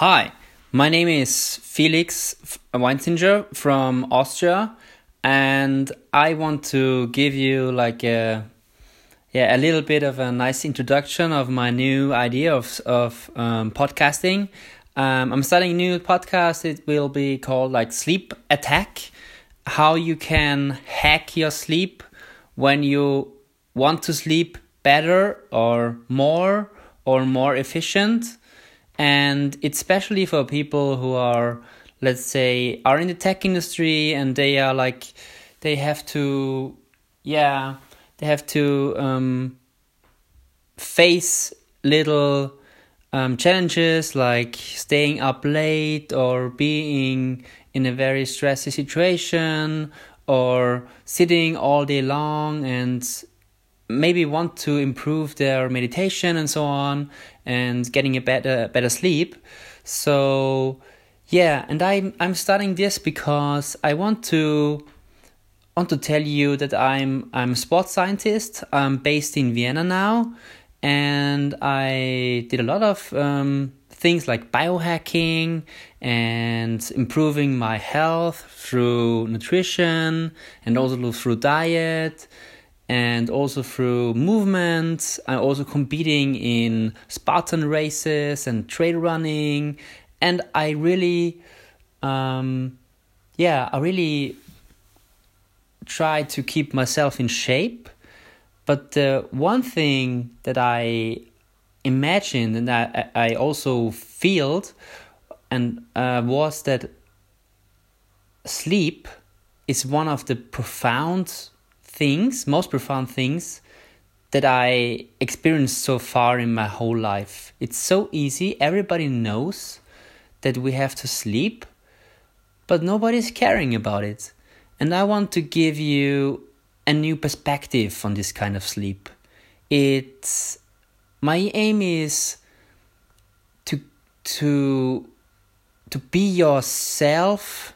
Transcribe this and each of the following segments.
Hi, my name is Felix Weinzinger from Austria, and I want to give you like a yeah a little bit of a nice introduction of my new idea of of um, podcasting. Um, I'm starting a new podcast. It will be called like Sleep Hack. How you can hack your sleep when you want to sleep better or more or more efficient and it's especially for people who are let's say are in the tech industry and they are like they have to yeah they have to um, face little um, challenges like staying up late or being in a very stressy situation or sitting all day long and maybe want to improve their meditation and so on and getting a better better sleep. So yeah and i'm i'm starting this because i want to want to tell you that i'm i'm a sports scientist. I'm based in vienna now and i did a lot of um, things like biohacking and improving my health through nutrition and also through diet and also through movement. I'm also competing in Spartan races and trail running, and I really, um, yeah, I really try to keep myself in shape. But the one thing that I imagined and I, I also feel and uh, was that sleep is one of the profound things, most profound things that I experienced so far in my whole life. It's so easy, everybody knows that we have to sleep, but nobody's caring about it. And I want to give you a new perspective on this kind of sleep. It's my aim is to to to be yourself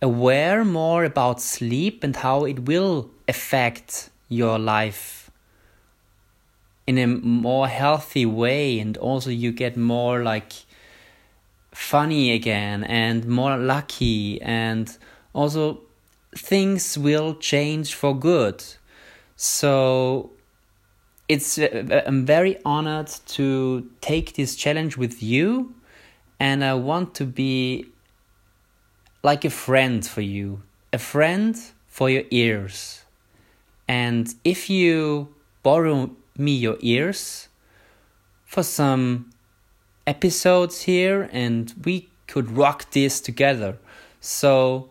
aware more about sleep and how it will affect your life in a more healthy way. And also you get more like funny again and more lucky. And also things will change for good. So it's uh, i'm very honored to take this challenge with you. And i want to be like a friend for you, a friend for your ears. And if you borrow me your ears for some episodes here and we could rock this together. So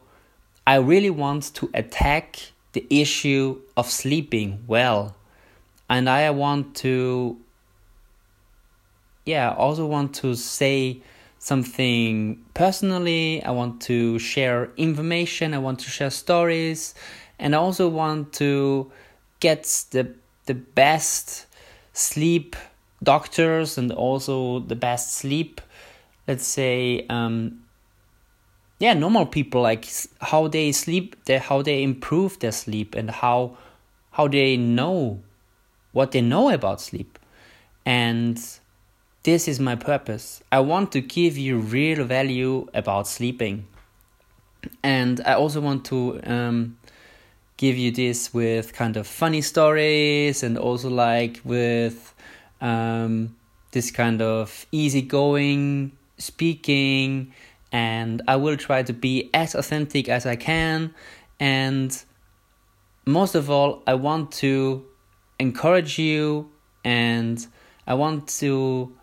I really want to attack the issue of sleeping well. And I want to yeah, also want to say something personally. I want to share information. I want to share stories, and I also want to get the the best sleep doctors and also the best sleep. Let's say, um, yeah, normal people like how they sleep, how they improve their sleep, and how how they know what they know about sleep, and this is my purpose. I want to give you real value about sleeping. And I also want to um, give you this with kind of funny stories and also like with um, this kind of easygoing speaking. And I will try to be as authentic as I can. And most of all, I want to encourage you and I want to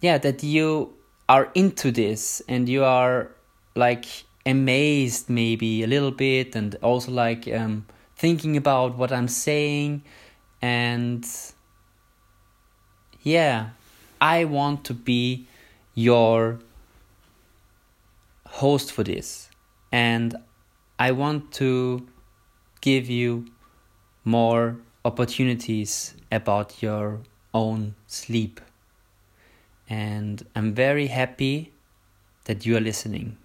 yeah that you are into this and you are like amazed maybe a little bit and also like um, thinking about what i'm saying and yeah i want to be your host for this and i want to give you more opportunities about your own sleep and I'm very happy that you are listening.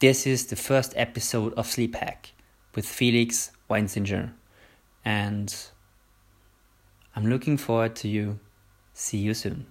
This is the first episode of Sleep Hack with Felix Weinzinger, and I'm looking forward to you. See you soon.